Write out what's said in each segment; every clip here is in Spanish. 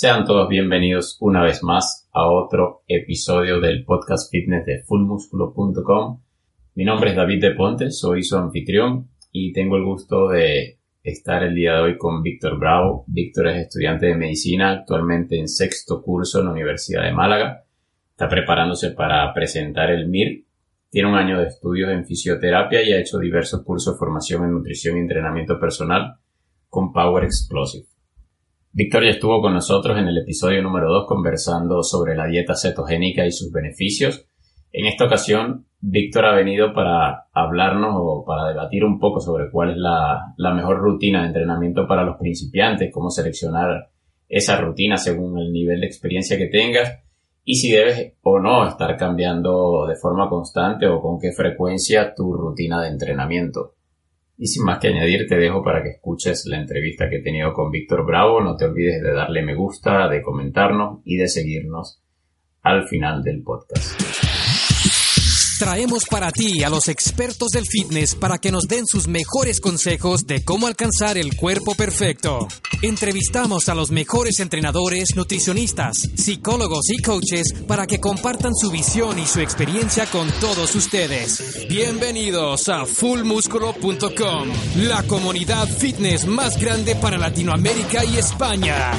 Sean todos bienvenidos una vez más a otro episodio del podcast fitness de fullmusculo.com. Mi nombre es David de Ponte, soy su anfitrión y tengo el gusto de estar el día de hoy con Víctor Bravo. Víctor es estudiante de medicina, actualmente en sexto curso en la Universidad de Málaga. Está preparándose para presentar el MIR. Tiene un año de estudios en fisioterapia y ha hecho diversos cursos de formación en nutrición y entrenamiento personal con Power Explosive. Victoria estuvo con nosotros en el episodio número 2 conversando sobre la dieta cetogénica y sus beneficios. En esta ocasión, Víctor ha venido para hablarnos o para debatir un poco sobre cuál es la, la mejor rutina de entrenamiento para los principiantes, cómo seleccionar esa rutina según el nivel de experiencia que tengas y si debes o no estar cambiando de forma constante o con qué frecuencia tu rutina de entrenamiento. Y sin más que añadir, te dejo para que escuches la entrevista que he tenido con Víctor Bravo. No te olvides de darle me gusta, de comentarnos y de seguirnos al final del podcast. Traemos para ti a los expertos del fitness para que nos den sus mejores consejos de cómo alcanzar el cuerpo perfecto. Entrevistamos a los mejores entrenadores, nutricionistas, psicólogos y coaches para que compartan su visión y su experiencia con todos ustedes. Bienvenidos a fullmusculo.com, la comunidad fitness más grande para Latinoamérica y España.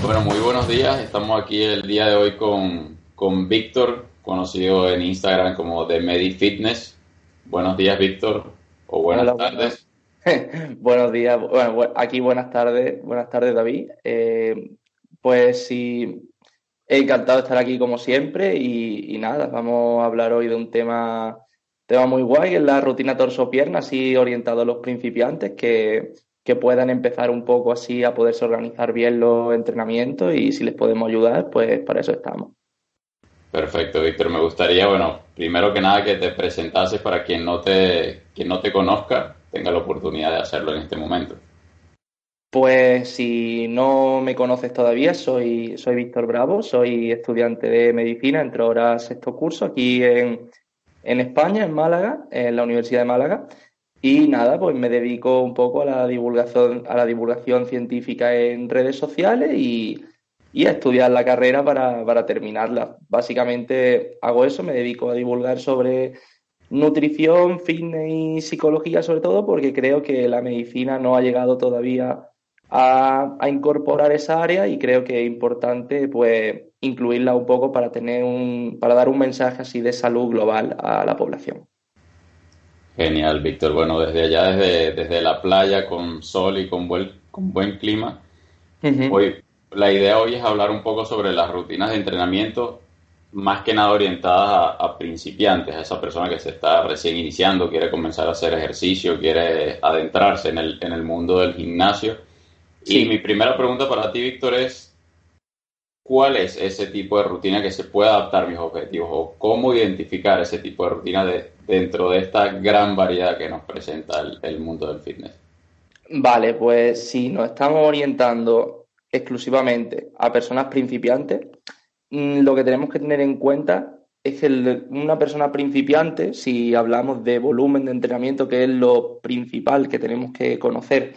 Bueno, muy buenos días. Estamos aquí el día de hoy con con Víctor, conocido en Instagram como The Medi Fitness. Buenos días, Víctor, o buenas tardes. Buenos días, bueno, aquí buenas tardes, buenas tardes, David. Eh, pues sí, encantado de estar aquí como siempre y, nada, vamos a hablar hoy de un tema, tema muy guay, que es la rutina torso-pierna, así orientado a los principiantes que, que puedan empezar un poco así a poderse organizar bien los entrenamientos y si les podemos ayudar, pues para eso estamos. Perfecto, Víctor. Me gustaría, bueno, primero que nada que te presentases para quien no te, quien no te conozca, tenga la oportunidad de hacerlo en este momento. Pues si no me conoces todavía, soy, soy Víctor Bravo, soy estudiante de medicina, entro ahora sexto curso aquí en, en España, en Málaga, en la Universidad de Málaga. Y nada, pues me dedico un poco a la divulgación, a la divulgación científica en redes sociales y, y a estudiar la carrera para, terminarla. Básicamente hago eso, me dedico a divulgar sobre nutrición, fitness y psicología sobre todo, porque creo que la medicina no ha llegado todavía a, incorporar esa área y creo que es importante pues incluirla un poco para tener un, para dar un mensaje así de salud global a la población. Genial, Víctor. Bueno, desde allá, desde, desde la playa, con sol y con buen, con buen clima, hoy, la idea hoy es hablar un poco sobre las rutinas de entrenamiento, más que nada orientadas a, principiantes, a esa persona que se está recién iniciando, quiere comenzar a hacer ejercicio, quiere adentrarse en el, en el mundo del gimnasio. Y mi primera pregunta para ti, Víctor, es, ¿cuál es ese tipo de rutina que se puede adaptar a mis objetivos? ¿O cómo identificar ese tipo de rutina de, dentro de esta gran variedad que nos presenta el, el mundo del fitness? Vale, pues si nos estamos orientando exclusivamente a personas principiantes, lo que tenemos que tener en cuenta es que una persona principiante, si hablamos de volumen de entrenamiento, que es lo principal que tenemos que conocer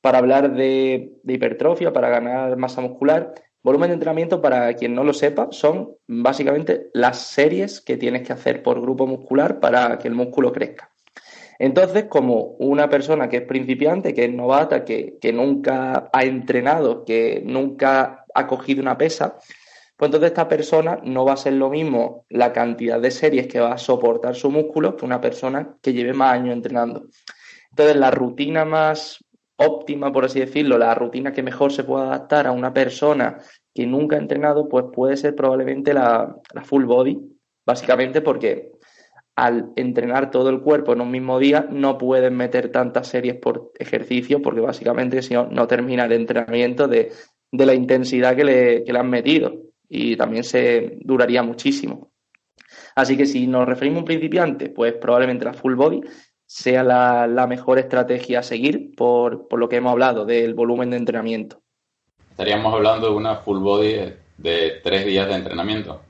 para hablar de, hipertrofia, para ganar masa muscular, volumen de entrenamiento, para quien no lo sepa, son básicamente las series que tienes que hacer por grupo muscular para que el músculo crezca. Entonces, como una persona que es principiante, que es novata, que, nunca ha entrenado, que nunca ha cogido una pesa, pues entonces esta persona no va a ser lo mismo la cantidad de series que va a soportar su músculo que una persona que lleve más años entrenando. Entonces, la rutina más óptima, por así decirlo, la rutina que mejor se puede adaptar a una persona que nunca ha entrenado, pues puede ser probablemente la, la full body, básicamente porque al entrenar todo el cuerpo en un mismo día no pueden meter tantas series por ejercicio porque básicamente si no, no termina el entrenamiento de, la intensidad que le, que le, han metido y también se duraría muchísimo. Así que si nos referimos a un principiante, pues probablemente la full body sea la, mejor estrategia a seguir por, por, lo que hemos hablado del volumen de entrenamiento. Estaríamos hablando de una full body de tres días de entrenamiento.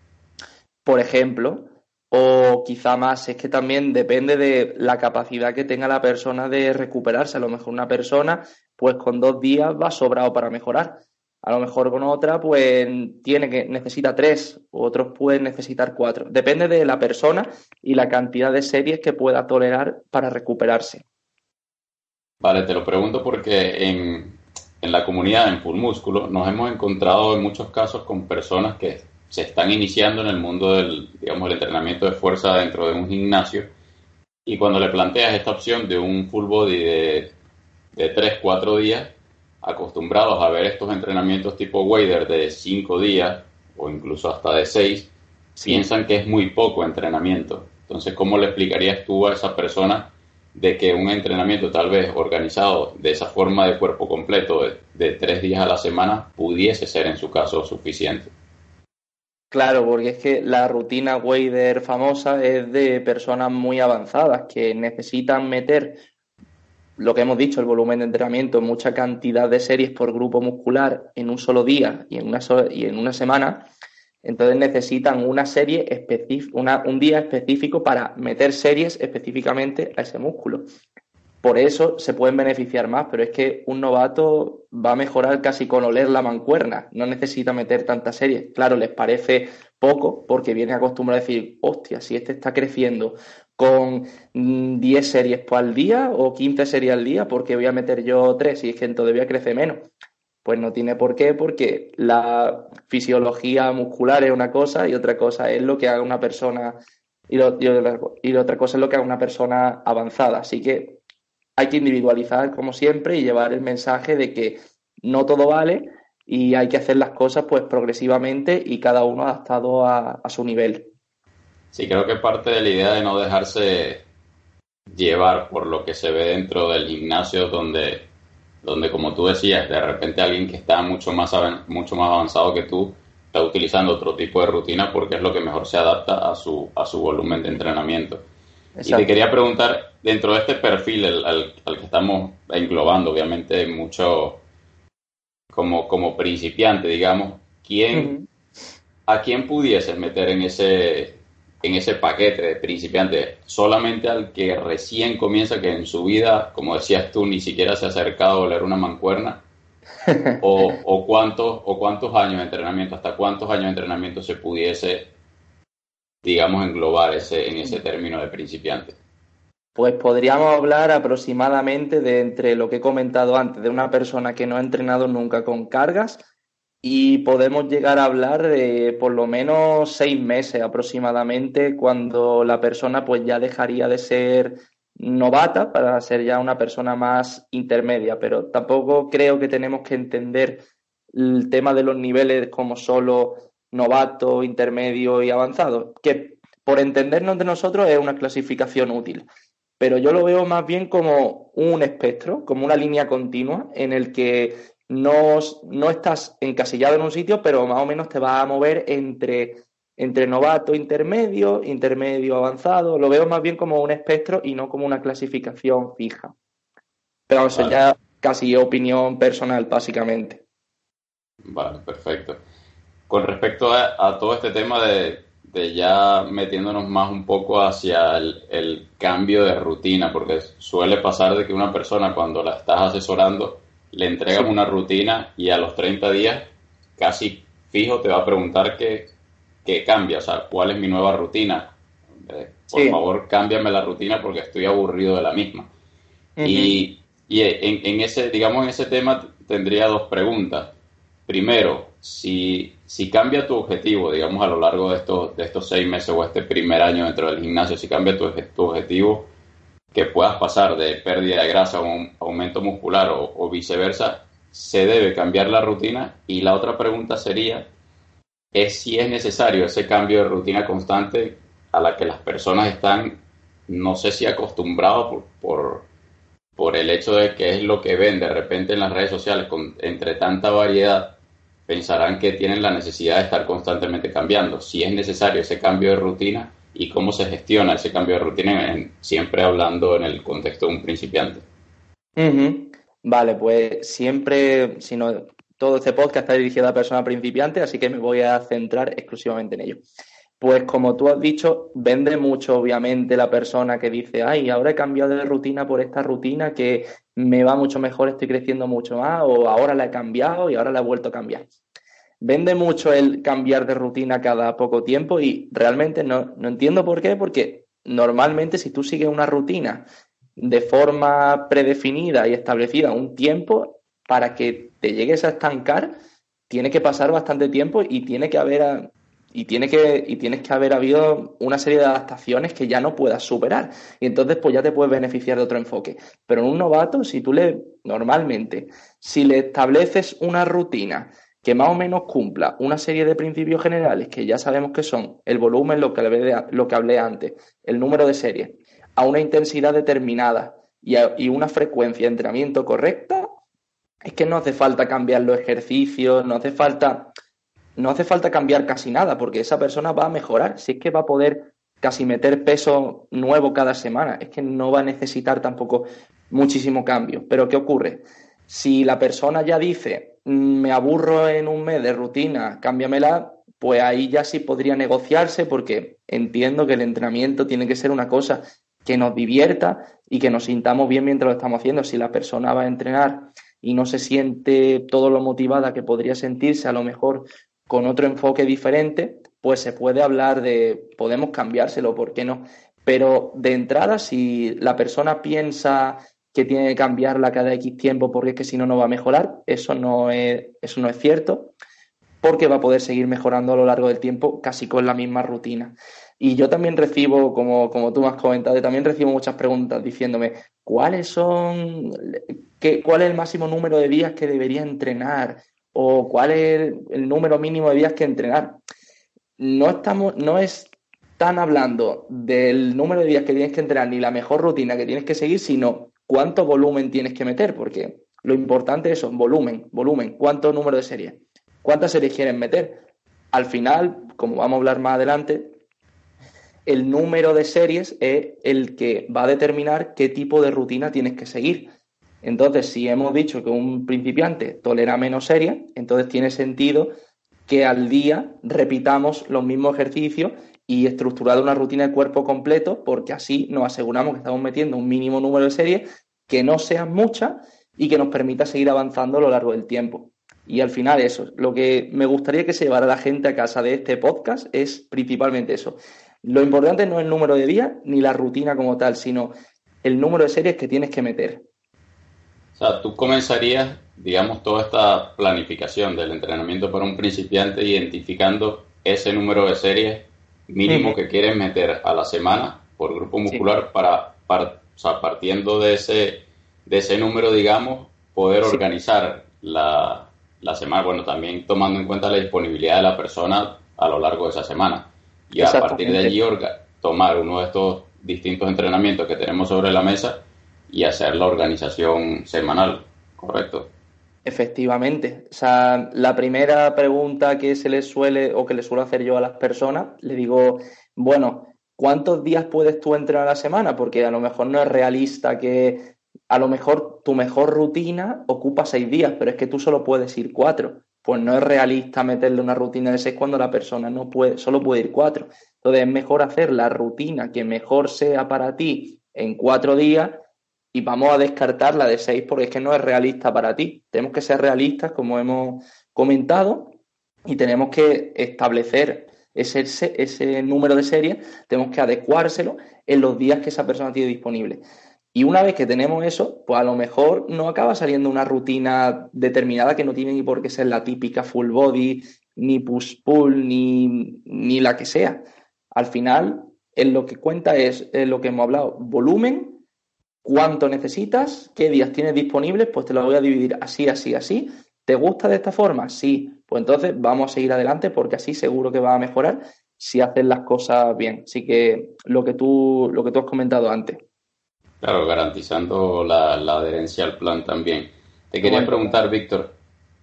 Por ejemplo, o quizá más, es que también depende de la capacidad que tenga la persona de recuperarse. A lo mejor una persona, pues con dos días va sobrado para mejorar. A lo mejor con otra, pues tiene que necesita tres, otros pueden necesitar cuatro. Depende de la persona y la cantidad de series que pueda tolerar para recuperarse. Vale, te lo pregunto porque en, en la comunidad en Full Músculo nos hemos encontrado en muchos casos con personas que se están iniciando en el mundo del, digamos, el entrenamiento de fuerza dentro de un gimnasio y cuando le planteas esta opción de un full body de, de 3, 4 días, acostumbrados a ver estos entrenamientos tipo Wader de 5 días o incluso hasta de 6, piensan que es muy poco entrenamiento. Entonces, ¿cómo le explicarías tú a esa persona de que un entrenamiento tal vez organizado de esa forma de cuerpo completo de, de tres días a la semana pudiese ser en su caso suficiente? Claro, porque es que la rutina Wader famosa es de personas muy avanzadas que necesitan meter lo que hemos dicho, el volumen de entrenamiento, mucha cantidad de series por grupo muscular en un solo día y en una, y en una semana. Entonces necesitan una serie un día específico para meter series específicamente a ese músculo. Por eso se pueden beneficiar más, pero es que un novato va a mejorar casi con oler la mancuerna, no necesita meter tantas series. Claro, les parece poco porque viene acostumbrado a decir, hostia, si este está creciendo con 10 mm, series al día o 15 series al día, porque voy a meter yo 3 y es que todavía crece menos. Pues no tiene por qué, porque la fisiología muscular es una cosa y otra cosa es lo que haga una persona y, y otra cosa es lo que haga una persona avanzada. Así que hay que individualizar como siempre y llevar el mensaje de que no todo vale y hay que hacer las cosas pues progresivamente y cada uno adaptado a su nivel. Sí, creo que parte de la idea de no dejarse llevar por lo que se ve dentro del gimnasio donde, donde como tú decías, de repente alguien que está mucho más, mucho más avanzado que tú está utilizando otro tipo de rutina porque es lo que mejor se adapta a su, a su volumen de entrenamiento. Y te quería preguntar, dentro de este perfil al, que estamos englobando, obviamente, mucho como, como principiante, digamos, ¿quién, ¿a quién pudieses meter en ese, en ese paquete de principiante? ¿Solamente al que recién comienza, que en su vida, como decías tú, ni siquiera se ha acercado a oler una mancuerna? o, o, cuántos, ¿O cuántos años de entrenamiento, hasta cuántos años de entrenamiento se pudiese digamos, englobar ese, en ese término de principiante? Pues podríamos hablar aproximadamente de entre lo que he comentado antes, de una persona que no ha entrenado nunca con cargas y podemos llegar a hablar de por lo menos seis meses aproximadamente cuando la persona pues ya dejaría de ser novata para ser ya una persona más intermedia, pero tampoco creo que tenemos que entender el tema de los niveles como solo novato, intermedio y avanzado, que por entendernos de nosotros es una clasificación útil. Pero yo lo veo más bien como un espectro, como una línea continua en el que no, no estás encasillado en un sitio, pero más o menos te vas a mover entre, entre novato, intermedio, intermedio, avanzado. Lo veo más bien como un espectro y no como una clasificación fija. Pero vamos, ya casi opinión personal, básicamente. Vale, perfecto con respecto a, todo este tema de, ya metiéndonos más un poco hacia el, cambio de rutina, porque suele pasar de que una persona cuando la estás asesorando le entregas una rutina y a los 30 días casi fijo te va a preguntar qué, cambia, o sea, cuál es mi nueva rutina. Eh, por favor, cámbiame la rutina porque estoy aburrido de la misma. Y, en, en, ese, digamos, en ese tema tendría dos preguntas. Primero, si, si cambia tu objetivo, digamos, a lo largo de estos, de estos seis meses o este primer año dentro del gimnasio, si cambia tu, tu objetivo, que puedas pasar de pérdida de grasa a un aumento muscular o, viceversa, se debe cambiar la rutina. Y la otra pregunta sería, es si es necesario ese cambio de rutina constante a la que las personas están, no sé si acostumbrados por, por, por el hecho de que es lo que ven de repente en las redes sociales, con, entre tanta variedad, pensarán que tienen la necesidad de estar constantemente cambiando. Si es necesario ese cambio de rutina y cómo se gestiona ese cambio de rutina, siempre hablando en el contexto de un principiante. Vale, pues siempre, si todo este podcast está dirigido a personas principiantes, así que me voy a centrar exclusivamente en ello. Pues como tú has dicho, vende mucho obviamente la persona que dice, ay, ahora he cambiado de rutina por esta rutina que me va mucho mejor, estoy creciendo mucho más, o ahora la he cambiado y ahora la he vuelto a cambiar. Vende mucho el cambiar de rutina cada poco tiempo y realmente no, no entiendo por qué, porque normalmente si tú sigues una rutina de forma predefinida y establecida un tiempo, para que te llegues a estancar, tiene que pasar bastante tiempo y tiene que haber y, tiene que, y tienes que haber habido una serie de adaptaciones que ya no puedas superar. Y entonces, pues ya te puedes beneficiar de otro enfoque. Pero en un novato, si tú le, normalmente, si le estableces una rutina que más o menos cumpla una serie de principios generales que ya sabemos que son el volumen, lo que hablé, lo que hablé antes, el número de series, a una intensidad determinada y, y una frecuencia de entrenamiento correcta, es que no hace falta cambiar los ejercicios, no hace falta no hace falta cambiar casi nada, porque esa persona va a mejorar. Si es que va a poder casi meter peso nuevo cada semana, es que no va a necesitar tampoco muchísimo cambio. Pero ¿qué ocurre? Si la persona ya dice, me aburro en un mes de rutina, cámbiamela, pues ahí ya sí podría negociarse porque entiendo que el entrenamiento tiene que ser una cosa que nos divierta y que nos sintamos bien mientras lo estamos haciendo. Si la persona va a entrenar y no se siente todo lo motivada que podría sentirse a lo mejor con otro enfoque diferente, pues se puede hablar de, podemos cambiárselo, ¿por qué no? Pero de entrada, si la persona piensa que tiene que cambiarla cada X tiempo porque es que si no, no va a mejorar, eso no es, eso no es cierto, porque va a poder seguir mejorando a lo largo del tiempo casi con la misma rutina. Y yo también recibo, como, como tú me has comentado, también recibo muchas preguntas diciéndome, ¿cuáles son, qué, cuál es el máximo número de días que debería entrenar? o cuál es el número mínimo de días que entrenar. No, estamos, no están hablando del número de días que tienes que entrenar ni la mejor rutina que tienes que seguir, sino cuánto volumen tienes que meter, porque lo importante es eso, volumen, volumen, cuánto número de series, cuántas series quieres meter. Al final, como vamos a hablar más adelante, el número de series es el que va a determinar qué tipo de rutina tienes que seguir. Entonces, si hemos dicho que un principiante tolera menos series, entonces tiene sentido que al día repitamos los mismos ejercicios y estructurar una rutina de cuerpo completo, porque así nos aseguramos que estamos metiendo un mínimo número de series que no sean muchas y que nos permita seguir avanzando a lo largo del tiempo. Y al final eso, lo que me gustaría que se llevara la gente a casa de este podcast es principalmente eso. Lo importante no es el número de días ni la rutina como tal, sino el número de series que tienes que meter. O sea, tú comenzarías, digamos, toda esta planificación del entrenamiento para un principiante identificando ese número de series mínimo que quieres meter a la semana por grupo muscular para, o sea, partiendo de ese, de ese número, digamos, poder organizar la, la semana, bueno, también tomando en cuenta la disponibilidad de la persona a lo largo de esa semana. Y a partir de allí tomar uno de estos distintos entrenamientos que tenemos sobre la mesa y hacer la organización semanal, ¿correcto? Efectivamente. O sea, la primera pregunta que se le suele o que le suelo hacer yo a las personas, le digo, bueno, ¿cuántos días puedes tú entrenar a la semana? Porque a lo mejor no es realista que a lo mejor tu mejor rutina ocupa seis días, pero es que tú solo puedes ir cuatro. Pues no es realista meterle una rutina de seis cuando la persona no puede, solo puede ir cuatro. Entonces es mejor hacer la rutina que mejor sea para ti en cuatro días y vamos a descartar la de 6 porque es que no es realista para ti. Tenemos que ser realistas, como hemos comentado, y tenemos que establecer ese, ese número de series, tenemos que adecuárselo en los días que esa persona tiene disponible. Y una vez que tenemos eso, pues a lo mejor no acaba saliendo una rutina determinada que no tiene ni por qué ser la típica full body, ni push-pull, ni, ni la que sea. Al final, en lo que cuenta es lo que hemos hablado, volumen cuánto necesitas, qué días tienes disponibles, pues te lo voy a dividir así, así, así. ¿Te gusta de esta forma? Sí. Pues entonces vamos a seguir adelante porque así seguro que va a mejorar si haces las cosas bien. Así que lo que tú, lo que tú has comentado antes. Claro, garantizando la, adherencia al plan también. Te quería preguntar, Víctor,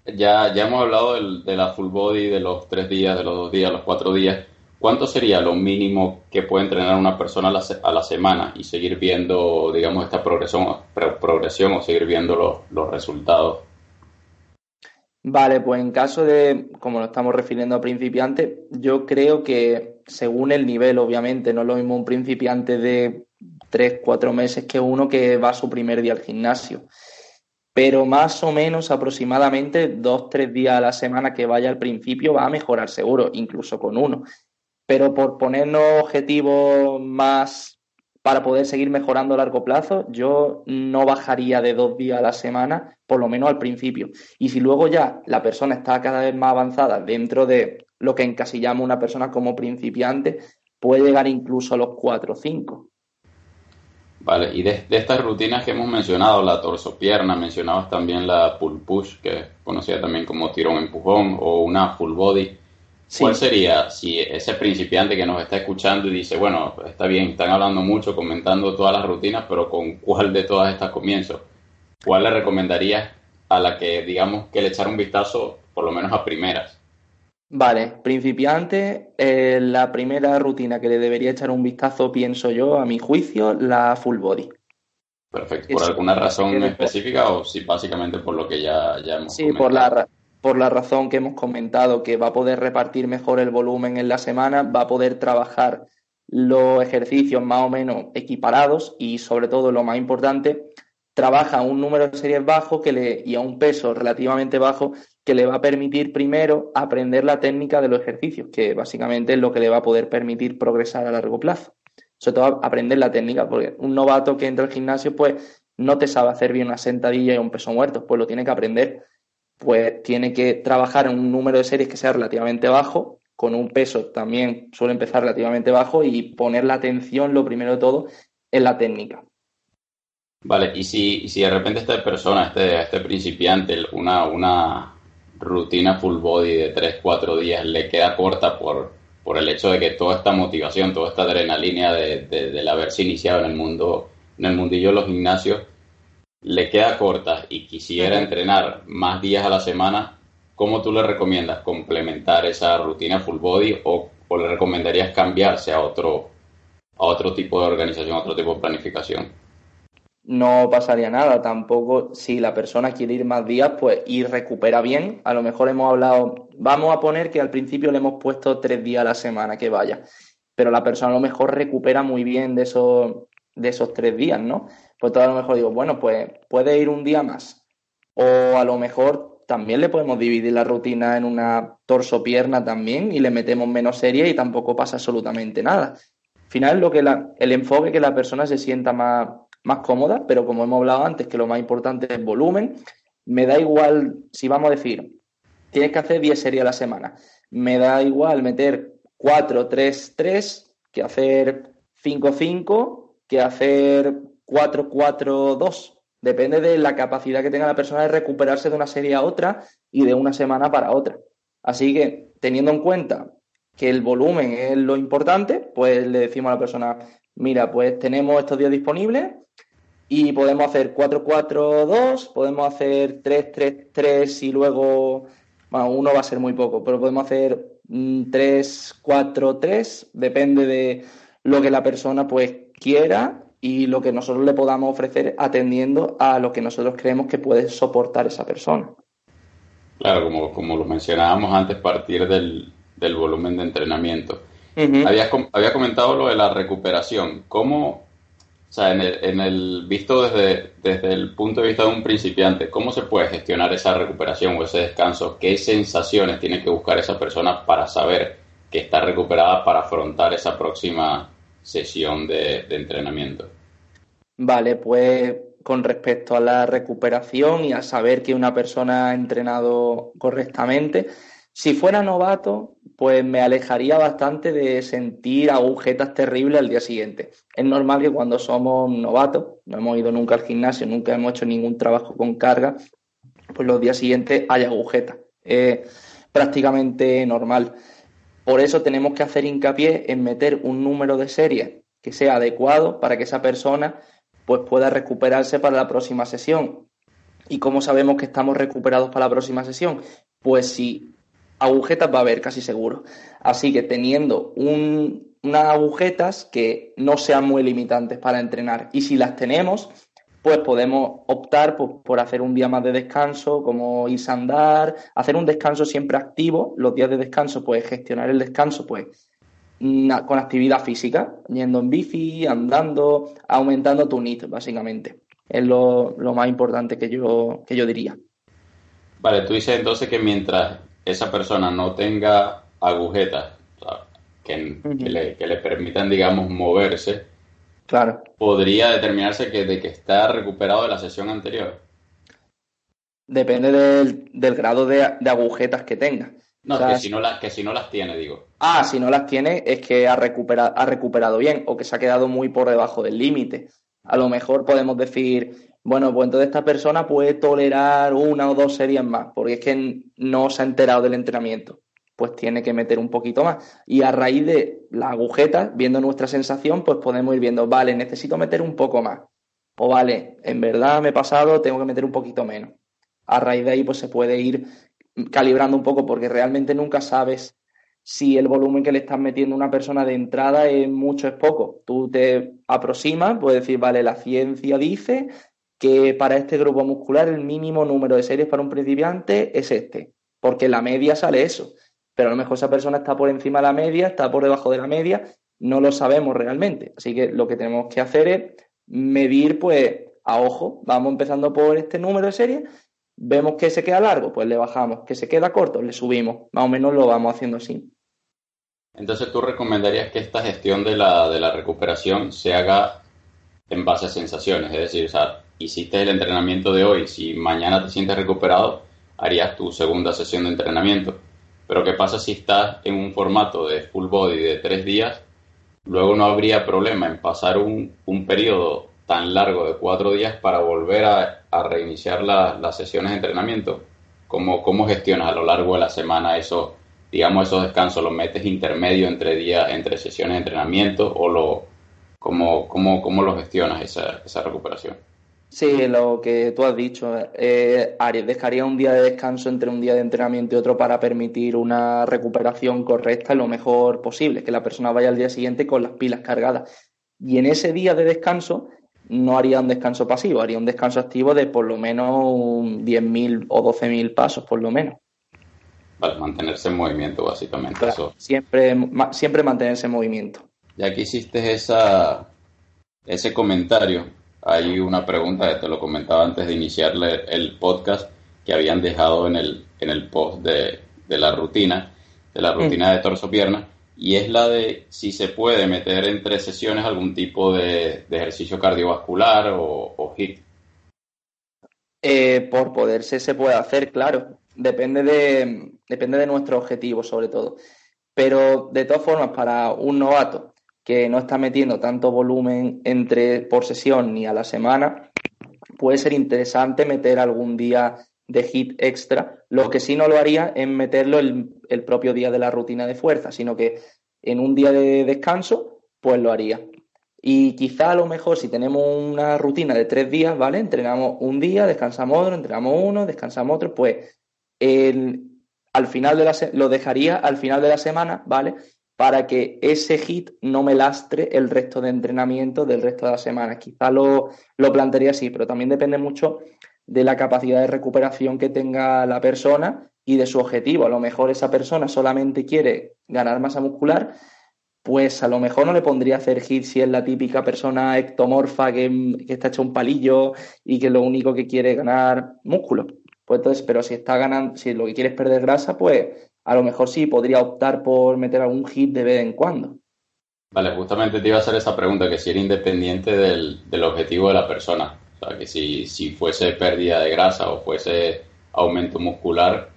ya, ya hemos hablado de la full body, de los tres días, de los dos días, los cuatro días. ¿Cuánto sería lo mínimo que puede entrenar una persona a la, semana y seguir viendo, digamos, esta progresión, progresión o seguir viendo los, resultados? Vale, pues en caso de, como lo estamos refiriendo a principiantes, yo creo que según el nivel, obviamente. No es lo mismo un principiante de 3, 4 meses que uno que va su primer día al gimnasio. Pero más o menos aproximadamente 2, 3 días a la semana que vaya al principio va a mejorar seguro, incluso con uno. Pero por ponernos objetivos más para poder seguir mejorando a largo plazo, yo no bajaría de dos días a la semana, por lo menos al principio. Y si luego ya la persona está cada vez más avanzada dentro de lo que encasillamos una persona como principiante, puede llegar incluso a los cuatro o cinco. Vale, y de, estas rutinas que hemos mencionado, la torso-pierna, mencionabas también la pull push, que es conocida también como tirón-empujón, o una full body. ¿Cuál sería si ese principiante que nos está escuchando y dice, bueno, está bien, están hablando mucho, comentando todas las rutinas, pero ¿con cuál de todas estas comienzo? ¿Cuál le recomendarías a la que, digamos, que le echara un vistazo, por lo menos a primeras? Vale, principiante, eh, la primera rutina que le debería echar un vistazo, pienso yo, a mi juicio, la full body. Perfecto. ¿Por alguna razón específica o sí, básicamente por lo que ya, ya hemos Sí, por la, por la razón que hemos comentado, que va a poder repartir mejor el volumen en la semana, va a poder trabajar los ejercicios más o menos equiparados y sobre todo lo más importante, trabaja un número de series bajo que le, y a un peso relativamente bajo que le va a permitir primero aprender la técnica de los ejercicios, que básicamente es lo que le va a poder permitir progresar a largo plazo. Sobre todo aprender la técnica, porque un novato que entra al gimnasio pues no te sabe hacer bien una sentadilla y un peso muerto, pues lo tiene que aprender pues tiene que trabajar en un número de series que sea relativamente bajo, con un peso también suele empezar relativamente bajo y poner la atención, lo primero de todo, en la técnica. Vale, y si, si de repente esta persona, este, este principiante, una, una rutina full body de 3-4 días le queda corta por, por el hecho de que toda esta motivación, toda esta adrenalina de, de, del haberse iniciado en el mundo, en el mundillo de los gimnasios, le queda corta y quisiera entrenar más días a la semana, ¿cómo tú le recomiendas complementar esa rutina full body o, le recomendarías cambiarse a otro, a otro tipo de organización, a otro tipo de planificación? No pasaría nada, tampoco si la persona quiere ir más días, pues y recupera bien. A lo mejor hemos hablado, vamos a poner que al principio le hemos puesto tres días a la semana que vaya, pero la persona a lo mejor recupera muy bien de esos, de esos tres días, ¿no? pues todo a lo mejor digo, bueno, pues puede ir un día más. O a lo mejor también le podemos dividir la rutina en una torso-pierna también y le metemos menos serie y tampoco pasa absolutamente nada. Al final, lo que la, el enfoque que la persona se sienta más, más cómoda, pero como hemos hablado antes, que lo más importante es volumen, me da igual, si vamos a decir, tienes que hacer 10 series a la semana, me da igual meter 4, 3, 3 que hacer 5, 5, que hacer 4-4-2. Depende de la capacidad que tenga la persona de recuperarse de una serie a otra y de una semana para otra. Así que, teniendo en cuenta que el volumen es lo importante, pues le decimos a la persona, mira, pues tenemos estos días disponibles y podemos hacer 4-4-2, podemos hacer 3-3-3 y luego, bueno, uno va a ser muy poco, pero podemos hacer 3-4-3, mm, depende de lo que la persona pues quiera y lo que nosotros le podamos ofrecer atendiendo a lo que nosotros creemos que puede soportar esa persona. Claro, como, como lo mencionábamos antes, partir del, volumen de entrenamiento. había, había comentado lo de la recuperación. ¿Cómo, o sea, en el, en el visto desde, desde el punto de vista de un principiante, cómo se puede gestionar esa recuperación o ese descanso? ¿Qué sensaciones tiene que buscar esa persona para saber que está recuperada para afrontar esa próxima sesión de, entrenamiento? Vale, pues con respecto a la recuperación y a saber que una persona ha entrenado correctamente, si fuera novato, pues me alejaría bastante de sentir agujetas terribles al día siguiente. Es normal que cuando somos novatos, no hemos ido nunca al gimnasio, nunca hemos hecho ningún trabajo con carga, pues los días siguientes hay agujetas. Es prácticamente normal. Por eso tenemos que hacer hincapié en meter un número de series que sea adecuado para que esa persona pues, pueda recuperarse para la próxima sesión. ¿Y cómo sabemos que estamos recuperados para la próxima sesión? Pues si agujetas va a haber, casi seguro. Así que teniendo unas agujetas que no sean muy limitantes para entrenar. Y si las tenemos, pues podemos optar por, hacer un día más de descanso, como irse a andar, hacer un descanso siempre activo, los días de descanso, pues gestionar el descanso, pues con actividad física, yendo en bici, andando, aumentando tu NIT, básicamente. Es lo, más importante que yo, que yo diría. Vale, tú dices entonces que mientras esa persona no tenga agujetas que, le, permitan, digamos, moverse, claro. podría determinarse que de que está recuperado de la sesión anterior. Depende del, grado de, agujetas que tenga. No, que, si no las, que si no las tiene, digo. Ah, si no las tiene es que ha recuperado, ha recuperado bien o que se ha quedado muy por debajo del límite. A lo mejor podemos decir, bueno, pues entonces esta persona puede tolerar una o dos series más, porque es que no se ha enterado del entrenamiento. Pues tiene que meter un poquito más. Y a raíz de las agujetas, viendo nuestra sensación, pues podemos ir viendo, vale, necesito meter un poco más. O vale, en verdad me he pasado, tengo que meter un poquito menos a raíz de ahí pues se puede ir calibrando un poco porque realmente nunca sabes si el volumen que le estás metiendo a una persona de entrada es mucho o es poco. Tú te aproximas, puedes decir, vale, la ciencia dice que para este grupo muscular el mínimo número de series para un principiante es este, porque la media sale eso. Pero a lo mejor esa persona está por encima de la media, está por debajo de la media, no lo sabemos realmente. Así que lo que tenemos que hacer es medir, pues, a ojo, vamos empezando por este número de series Vemos que se queda largo, pues le bajamos. Que se queda corto, le subimos. Más o menos lo vamos haciendo así. Entonces, ¿tú recomendarías que esta gestión de la, de la recuperación se haga en base a sensaciones? Es decir, o sea, hiciste el entrenamiento de hoy, si mañana te sientes recuperado, harías tu segunda sesión de entrenamiento. Pero ¿qué pasa si estás en un formato de full body de tres días? Luego no habría problema en pasar un, un periodo tan largo de cuatro días para volver a, reiniciar las sesiones de entrenamiento? ¿Cómo, ¿Cómo gestionas a lo largo de la semana eso, digamos, esos descansos? ¿Los metes intermedio entre días, entre sesiones de entrenamiento o lo, cómo, cómo, cómo lo gestionas esa, esa recuperación? Sí, lo que tú has dicho. Eh, dejaría un día de descanso entre un día de entrenamiento y otro para permitir una recuperación correcta lo mejor posible, que la persona vaya al día siguiente con las pilas cargadas. Y en ese día de descanso no haría un descanso pasivo, haría un descanso activo de por lo menos 10.000 o 12.000 pasos, por lo menos. Vale, mantenerse en movimiento, básicamente. eso. Siempre, siempre mantenerse en movimiento. Ya que hiciste esa, ese comentario, hay una pregunta que te lo comentaba antes de iniciar el podcast que habían dejado en el, en el post de, de la rutina, de la rutina de torso-pierna y es la de si se puede meter entre sesiones algún tipo de, ejercicio cardiovascular o, HIIT. Eh, por poderse se puede hacer, claro. Depende de, depende de nuestro objetivo, sobre todo. Pero de todas formas, para un novato que no está metiendo tanto volumen entre por sesión ni a la semana, puede ser interesante meter algún día de hit extra. Lo que sí no lo haría es meterlo el, el, propio día de la rutina de fuerza, sino que en un día de descanso, pues lo haría. Y quizá a lo mejor si tenemos una rutina de tres días, ¿vale? Entrenamos un día, descansamos otro, entrenamos uno, descansamos otro, pues al final de la lo dejaría al final de la semana, ¿vale? Para que ese hit no me lastre el resto de entrenamiento del resto de la semana. Quizá lo, lo plantearía así, pero también depende mucho de la capacidad de recuperación que tenga la persona y de su objetivo. A lo mejor esa persona solamente quiere ganar masa muscular, pues a lo mejor no le pondría a hacer hit si es la típica persona ectomorfa que, está hecha un palillo y que lo único que quiere es ganar músculo. Pues entonces, pero si está ganando, si lo que quiere es perder grasa, pues a lo mejor sí podría optar por meter algún hit de vez en cuando. Vale, justamente te iba a hacer esa pregunta, que si era independiente del, del objetivo de la persona. O sea, que si, si fuese pérdida de grasa o fuese aumento muscular,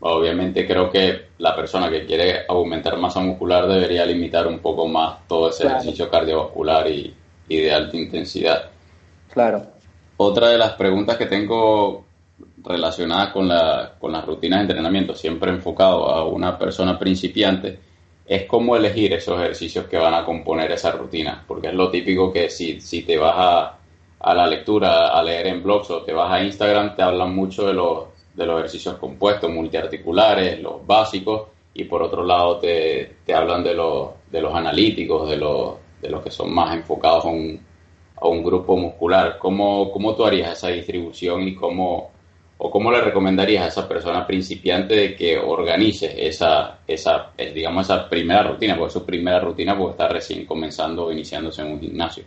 obviamente creo que la persona que quiere aumentar masa muscular debería limitar un poco más todo ese ejercicio cardiovascular y, de alta intensidad. Claro. Otra de las preguntas que tengo relacionadas con, la, con las rutinas de entrenamiento, siempre enfocado a una persona principiante, es cómo elegir esos ejercicios que van a componer esa rutina, porque es lo típico que si, si te vas a a la lectura, a leer en blogs o te vas a Instagram, te hablan mucho de los, de los ejercicios compuestos, multiarticulares, los básicos, y por otro lado te, te hablan de los, de los analíticos, de los, de los que son más enfocados a un, a un grupo muscular. ¿Cómo, ¿Cómo tú harías esa distribución y cómo, o cómo le recomendarías a esa persona principiante de que organice esa, esa digamos, esa primera rutina? Porque su primera rutina puede estar recién comenzando o iniciándose en un gimnasio.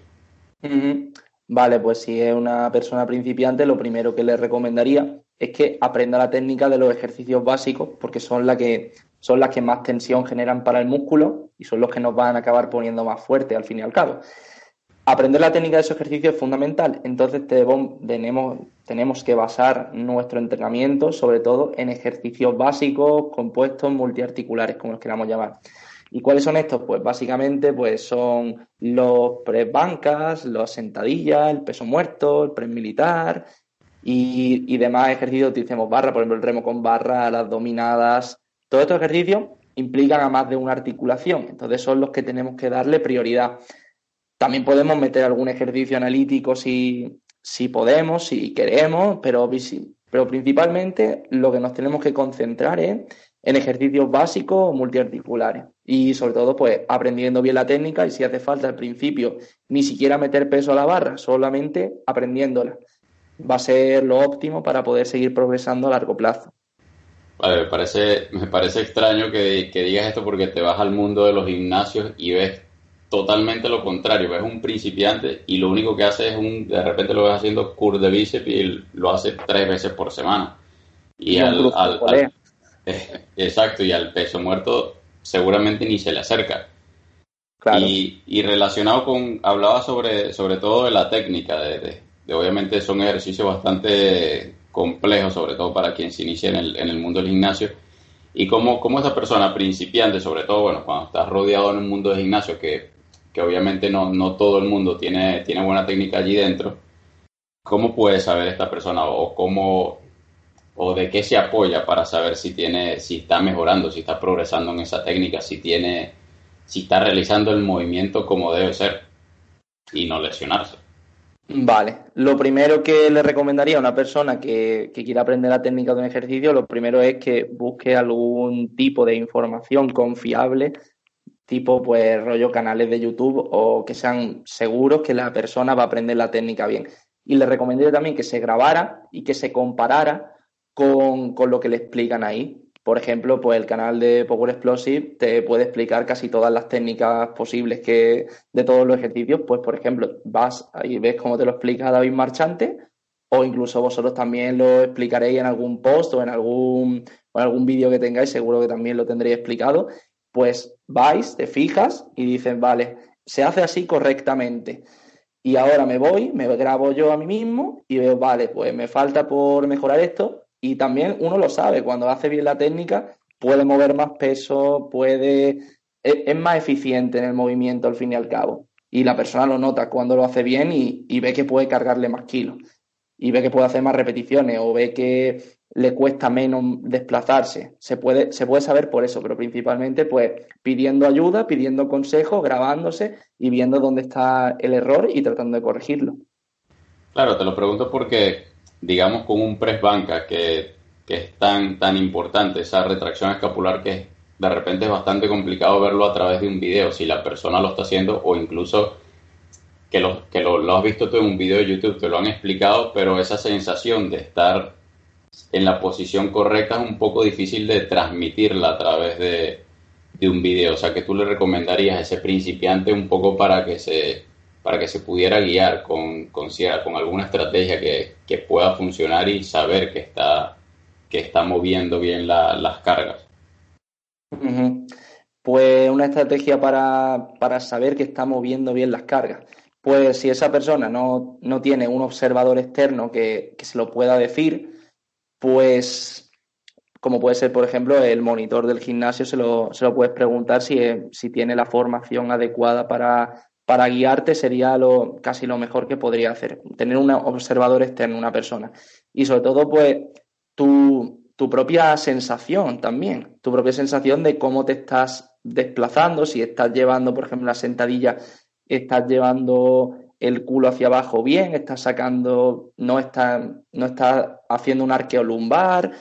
Vale, pues si es una persona principiante, lo primero que le recomendaría es que aprenda la técnica de los ejercicios básicos, porque son, la que, son las que más tensión generan para el músculo y son los que nos van a acabar poniendo más fuerte al fin y al cabo. Aprender la técnica de esos ejercicios es fundamental, entonces tenemos, que basar nuestro entrenamiento sobre todo en ejercicios básicos, compuestos, multiarticulares, como los queramos llamar. ¿Y cuáles son estos? Pues básicamente pues son los press bancas, las sentadillas, el peso muerto, el press militar y, demás ejercicios. Utilicemos barra, por ejemplo, el remo con barra, las dominadas. Todos estos ejercicios implican a más de una articulación, entonces son los que tenemos que darle prioridad. También podemos meter algún ejercicio analítico si, si podemos, si queremos, pero, pero principalmente lo que nos tenemos que concentrar es en ejercicios básicos multiarticulares. Y sobre todo, pues aprendiendo bien la técnica y si hace falta al principio ni siquiera meter peso a la barra, solamente aprendiéndola. Va a ser lo óptimo para poder seguir progresando a largo plazo. Vale, me parece, me parece extraño que, que digas esto porque te vas al mundo de los gimnasios y ves totalmente lo contrario, ves un principiante y lo único que hace es un, de repente lo ves haciendo curl de bíceps y lo hace tres veces por semana. Y, al, exacto, y al peso muerto seguramente ni se le acerca. Y, y, relacionado con, hablaba sobre, sobre todo de la técnica, de, de, obviamente son ejercicios bastante complejos, sobre todo para quien se inicia en el, en el mundo del gimnasio. Y cómo, cómo esa persona principiante, sobre todo, bueno, cuando estás rodeado en un mundo de gimnasio que que obviamente no, no todo el mundo tiene, tiene buena técnica allí dentro, ¿cómo puede saber esta persona o cómo o de qué se apoya para saber si tiene, si está mejorando, si está progresando en esa técnica, si tiene, si está realizando el movimiento como debe ser y no lesionarse? Vale, lo primero que le recomendaría a una persona que, que, quiera aprender la técnica de un ejercicio, lo primero es que busque algún tipo de información confiable tipo pues rollo canales de YouTube o que sean seguros que la persona va a aprender la técnica bien. Y le recomendaría también que se grabara y que se comparara con, lo que le explican ahí. Por ejemplo, pues el canal de Power Explosive te puede explicar casi todas las técnicas posibles que de todos los ejercicios. Pues, por ejemplo, vas y ves cómo te lo explica David Marchante, o incluso vosotros también lo explicaréis en algún post o en algún, o en algún vídeo que tengáis, seguro que también lo tendréis explicado pues vais, te fijas y dices, vale, se hace así correctamente. Y ahora me voy, me grabo yo a mí mismo y veo, vale, pues me falta por mejorar esto. Y también uno lo sabe, cuando hace bien la técnica, puede mover más peso, puede. E, es, más eficiente en el movimiento al fin y al cabo. Y la persona lo nota cuando lo hace bien y, y ve que puede cargarle más kilos. Y ve que puede hacer más repeticiones o ve que le cuesta menos desplazarse. Se puede, se puede saber por eso, pero principalmente pues pidiendo ayuda, pidiendo consejo, grabándose y viendo dónde está el error y tratando de corregirlo. Claro, te lo pregunto porque, digamos, con un press banca que, que es tan, tan importante, esa retracción escapular que de repente es bastante complicado verlo a través de un video, si la persona lo está haciendo o incluso que lo, que lo, lo has visto tú en un video de YouTube, te lo han explicado, pero esa sensación de estar en la posición correcta es un poco difícil de transmitirla a través de, un video. O sea, que tú le recomendarías a ese principiante un poco para que se, para que se pudiera guiar con, con, con alguna estrategia que, pueda funcionar y saber que está, que está moviendo bien las cargas. Pues una estrategia para, para, saber que está moviendo bien las cargas. Pues si esa persona no, no tiene un observador externo que, que se lo pueda decir, pues como puede ser, por ejemplo, el monitor del gimnasio, se lo, se lo puedes preguntar si, si tiene la formación adecuada para, para guiarte, sería lo, casi lo mejor que podría hacer, tener un observador externo, una persona. Y sobre todo, pues, tu, tu propia sensación también, tu propia sensación de cómo te estás desplazando, si estás llevando, por ejemplo, la sentadilla, estás llevando el culo hacia abajo bien, está sacando, no está, no está haciendo un arqueo lumbar.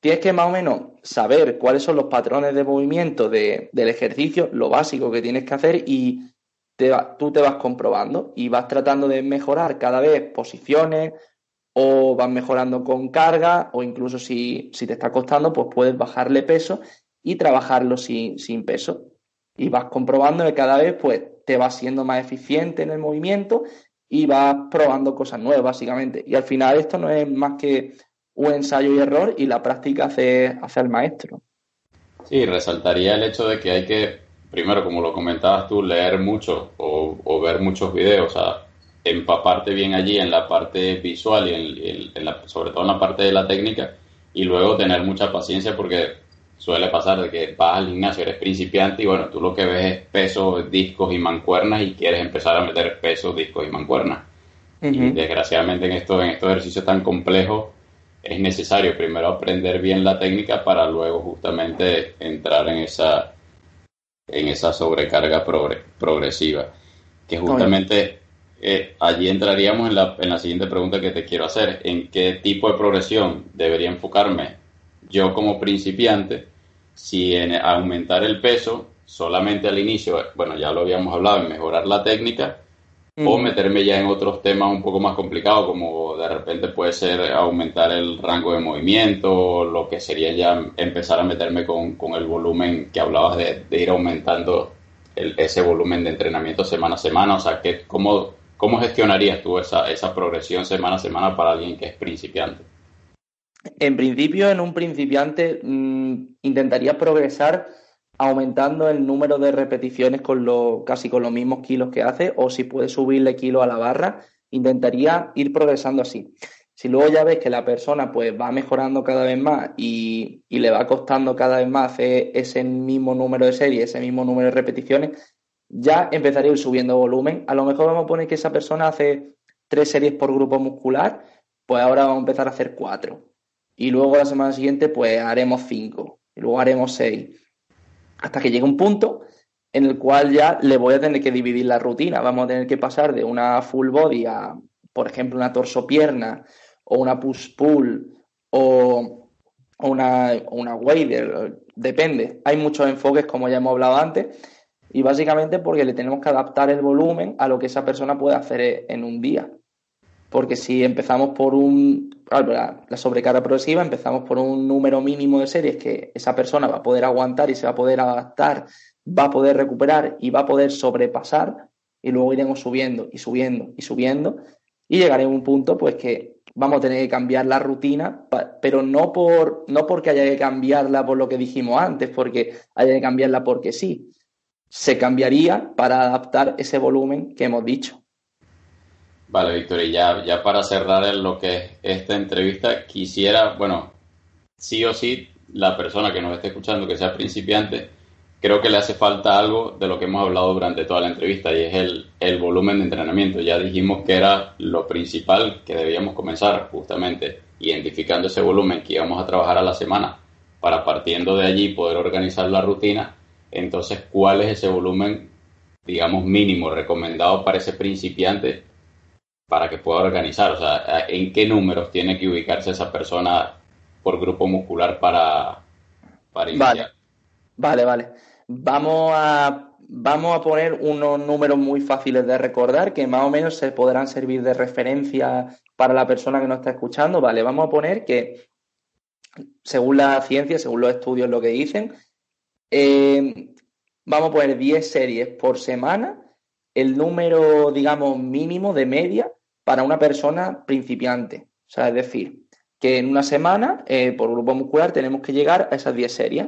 Tienes que más o menos saber cuáles son los patrones de movimiento del ejercicio, lo básico que tienes que hacer y te, tú te vas comprobando y vas tratando de mejorar cada vez posiciones, o vas mejorando con carga o incluso si, te está costando, pues puedes bajarle peso y trabajarlo sin, sin peso. Y vas comprobando que cada vez pues te vas siendo más eficiente en el movimiento y vas probando cosas nuevas, básicamente. Y al final esto no es más que un ensayo y error y la práctica hace, hace al maestro. Sí, resaltaría el hecho de que hay que, primero, como lo comentabas tú, leer mucho o, ver muchos videos, o sea, empaparte bien allí en la parte visual y en, sobre todo en la parte de la técnica y luego tener mucha paciencia porque suele pasar de que vas al gimnasio, eres principiante y bueno, tú lo que ves es pesos, discos y mancuernas y quieres empezar a meter pesos, discos y mancuernas. Y desgraciadamente en, esto, en estos ejercicios tan complejos es necesario primero aprender bien la técnica para luego justamente entrar en esa, en esa sobrecarga progresiva. Que justamente eh, allí entraríamos en la, en la siguiente pregunta que te quiero hacer. ¿En qué tipo de progresión debería enfocarme yo como principiante? Si en aumentar el peso solamente al inicio, bueno, ya lo habíamos hablado, en mejorar la técnica, o meterme ya en otros temas un poco más complicados, como de repente puede ser aumentar el rango de movimiento, lo que sería ya empezar a meterme con, el volumen que hablabas de, ir aumentando ese volumen de entrenamiento semana a semana, o sea, que, ¿cómo, cómo gestionarías tú esa, esa progresión semana a semana para alguien que es principiante? En principio, en un principiante mm, intentaría progresar aumentando el número de repeticiones con lo, casi con los mismos kilos que hace, o si puede subirle kilo a la barra, intentaría ir progresando así. Si luego ya ves que la persona pues va mejorando cada vez más y, le va costando cada vez más ese mismo número de series, ese mismo número de repeticiones, ya empezaría a ir subiendo volumen. A lo mejor vamos a poner que esa persona hace tres series por grupo muscular, pues ahora vamos a empezar a hacer cuatro. Y luego la semana siguiente pues haremos cinco. Y luego haremos seis hasta que llegue un punto en el cual ya le voy a tener que dividir la rutina. Vamos a tener que pasar de una full body a, por ejemplo, una torso-pierna o una push-pull o, una, una wader, depende. Hay muchos enfoques, como ya hemos hablado antes, y básicamente porque le tenemos que adaptar el volumen a lo que esa persona puede hacer en un día. Porque si empezamos por un, la, sobrecarga progresiva, empezamos por un número mínimo de series que esa persona va a poder aguantar y se va a poder adaptar, va a poder recuperar y va a poder sobrepasar, y luego iremos subiendo y subiendo y subiendo, y llegaremos a un punto pues que vamos a tener que cambiar la rutina, pero no, por, no porque haya que cambiarla por lo que dijimos antes, porque haya que cambiarla porque sí. Se cambiaría para adaptar ese volumen que hemos dicho. Vale, Víctor, y ya, ya para cerrar en lo que es esta entrevista, quisiera, bueno, sí o sí, la persona que nos esté escuchando, que sea principiante, creo que le hace falta algo de lo que hemos hablado durante toda la entrevista y es el, el volumen de entrenamiento. Ya dijimos que era lo principal que debíamos comenzar justamente identificando ese volumen que íbamos a trabajar a la semana para partiendo de allí poder organizar la rutina. Entonces, ¿cuál es ese volumen, digamos, mínimo recomendado para ese principiante para que pueda organizar? O sea, ¿en qué números tiene que ubicarse esa persona por grupo muscular para, para iniciar? Vale, vale, Vamos a, vamos a poner unos números muy fáciles de recordar que más o menos se podrán servir de referencia para la persona que nos está escuchando. Vale, vamos a poner que según la ciencia, según los estudios lo que dicen, eh, vamos a poner 10 series por semana, el número, digamos, mínimo de media para una persona principiante. O sea, es decir, que en una semana, eh, por grupo muscular, tenemos que llegar a esas 10 series.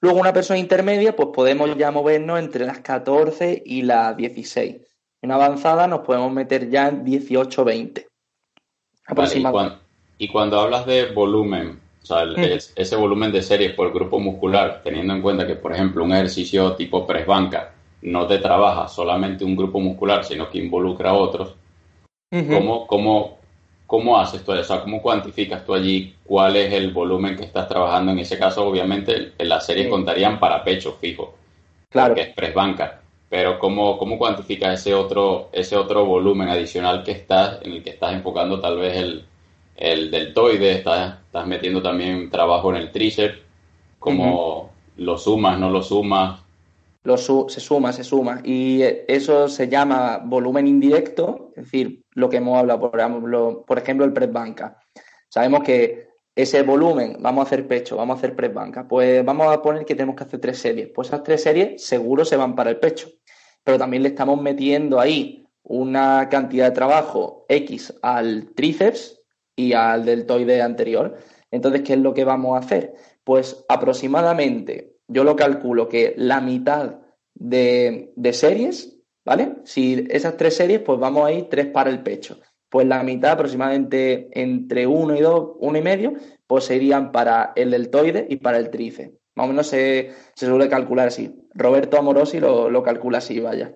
Luego, una persona intermedia, pues podemos ya movernos entre las 14 y las 16. En avanzada nos podemos meter ya en 18 20. y, cuando, hablas de volumen, o sea, mm. ese volumen de series por grupo muscular, teniendo en cuenta que, por ejemplo, un ejercicio tipo press banca no te trabaja solamente un grupo muscular, sino que involucra a otros, ¿Cómo, cómo, cómo haces tú eso? ¿Cómo cuantificas tú allí cuál es el volumen que estás trabajando? En ese caso, obviamente, en la serie contarían para pecho fijo, claro. que es press banca. Pero ¿cómo, cómo cuantificas ese otro, ese otro volumen adicional que estás, en el que estás enfocando tal vez el, el deltoide, estás, estás metiendo también trabajo en el tríceps? ¿Cómo lo sumas, no lo sumas? se suma, se suma. Y eso se llama volumen indirecto, es decir, lo que hemos hablado, por ejemplo, por ejemplo el press banca. Sabemos que ese volumen, vamos a hacer pecho, vamos a hacer press banca, pues vamos a poner que tenemos que hacer tres series. Pues esas tres series seguro se van para el pecho, pero también le estamos metiendo ahí una cantidad de trabajo X al tríceps y al deltoide anterior. Entonces, ¿qué es lo que vamos a hacer? Pues aproximadamente, yo lo calculo que la mitad de, de series, ¿vale? Si esas tres series, pues vamos a ir tres para el pecho. Pues la mitad, aproximadamente entre uno y dos, uno y medio, pues serían para el deltoide y para el tríceps. Más o menos se, suele calcular así. Roberto Amorosi lo, lo calcula así, vaya.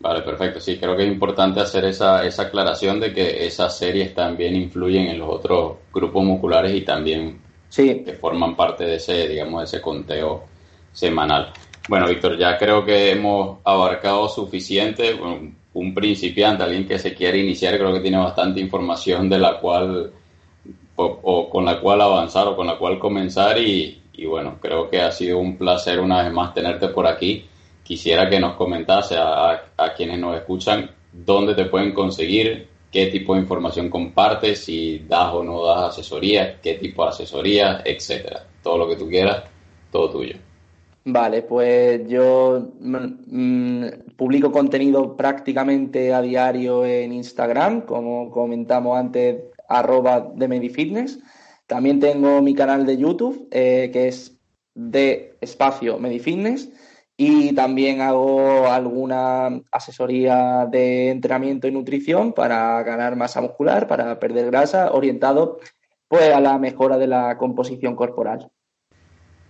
Vale, perfecto. Sí, creo que es importante hacer esa, esa aclaración de que esas series también influyen en los otros grupos musculares y también sí. que forman parte de ese, digamos, de ese conteo semanal. Bueno, Víctor, ya creo que hemos abarcado suficiente. Un principiante, alguien que se quiere iniciar, creo que tiene bastante información de la cual o, con la cual avanzar o con la cual comenzar y, bueno, creo que ha sido un placer una vez más tenerte por aquí quisiera que nos comentase a, quienes nos escuchan dónde te pueden conseguir, qué tipo de información compartes, si das o no das asesoría, qué tipo de asesoría, etcétera. Todo lo que tú quieras, todo tuyo. Vale, pues yo mm, publico contenido prácticamente a diario en Instagram, como comentamos antes, arroba de Medifitness. También tengo mi canal de YouTube, eh, que es de espacio Medifitness y también hago alguna asesoría de entrenamiento y nutrición para ganar masa muscular, para perder grasa, orientado pues a la mejora de la composición corporal.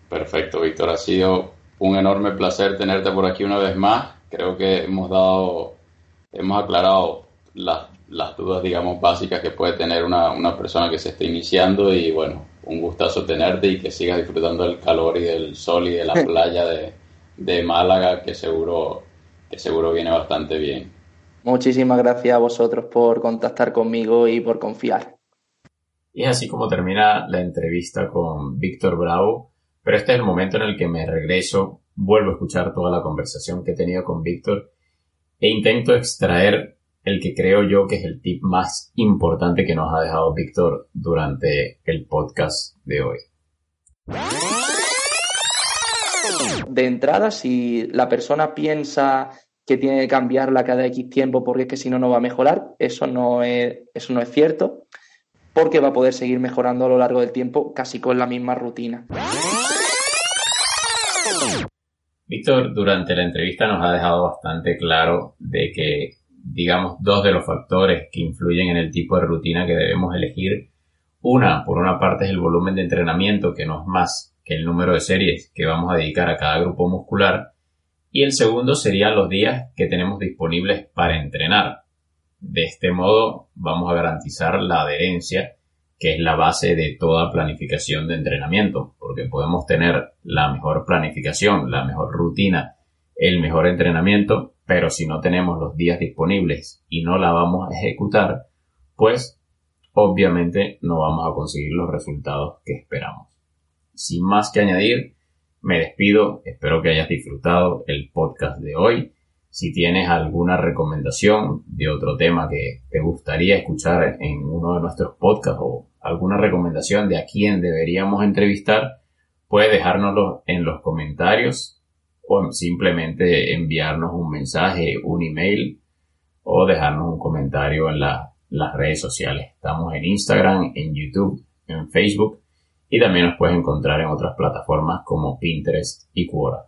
Perfecto, Víctor. Ha sido un enorme placer tenerte por aquí una vez más. Creo que hemos dado, hemos aclarado las, las dudas, digamos, básicas que puede tener una, una persona que se esté iniciando y bueno, un gustazo tenerte y que sigas disfrutando del calor y del sol y de la playa de, de Málaga que seguro, que seguro viene bastante bien. Muchísimas gracias a vosotros por contactar conmigo y por confiar. Y es así como termina la entrevista con Víctor Bravo, pero este es el momento en el que me regreso, vuelvo a escuchar toda la conversación que he tenido con Víctor e intento extraer el que creo yo que es el tip más importante que nos ha dejado Víctor durante el podcast de hoy de entrada, si la persona piensa que tiene que cambiarla cada X tiempo porque es que si no, no va a mejorar, eso no es, eso no es cierto, porque va a poder seguir mejorando a lo largo del tiempo casi con la misma rutina. Víctor, durante la entrevista nos ha dejado bastante claro de que, digamos, dos de los factores que influyen en el tipo de rutina que debemos elegir, una, por una parte, es el volumen de entrenamiento, que no es más el número de series que vamos a dedicar a cada grupo muscular, y el segundo serían los días que tenemos disponibles para entrenar. De este modo vamos a garantizar la adherencia, que es la base de toda planificación de entrenamiento, porque podemos tener la mejor planificación, la mejor rutina, el mejor entrenamiento, pero si no tenemos los días disponibles y no la vamos a ejecutar, pues obviamente no vamos a conseguir los resultados que esperamos sin más que añadir, me despido. Espero que hayas disfrutado el podcast de hoy. Si tienes alguna recomendación de otro tema que te gustaría escuchar en uno de nuestros podcasts o alguna recomendación de a quién deberíamos entrevistar, puedes dejárnoslo en los comentarios o simplemente enviarnos un mensaje, un email o dejarnos un comentario en las redes sociales. Estamos en Instagram, en YouTube, en Facebook y también nos puedes encontrar en otras plataformas como Pinterest y Quora.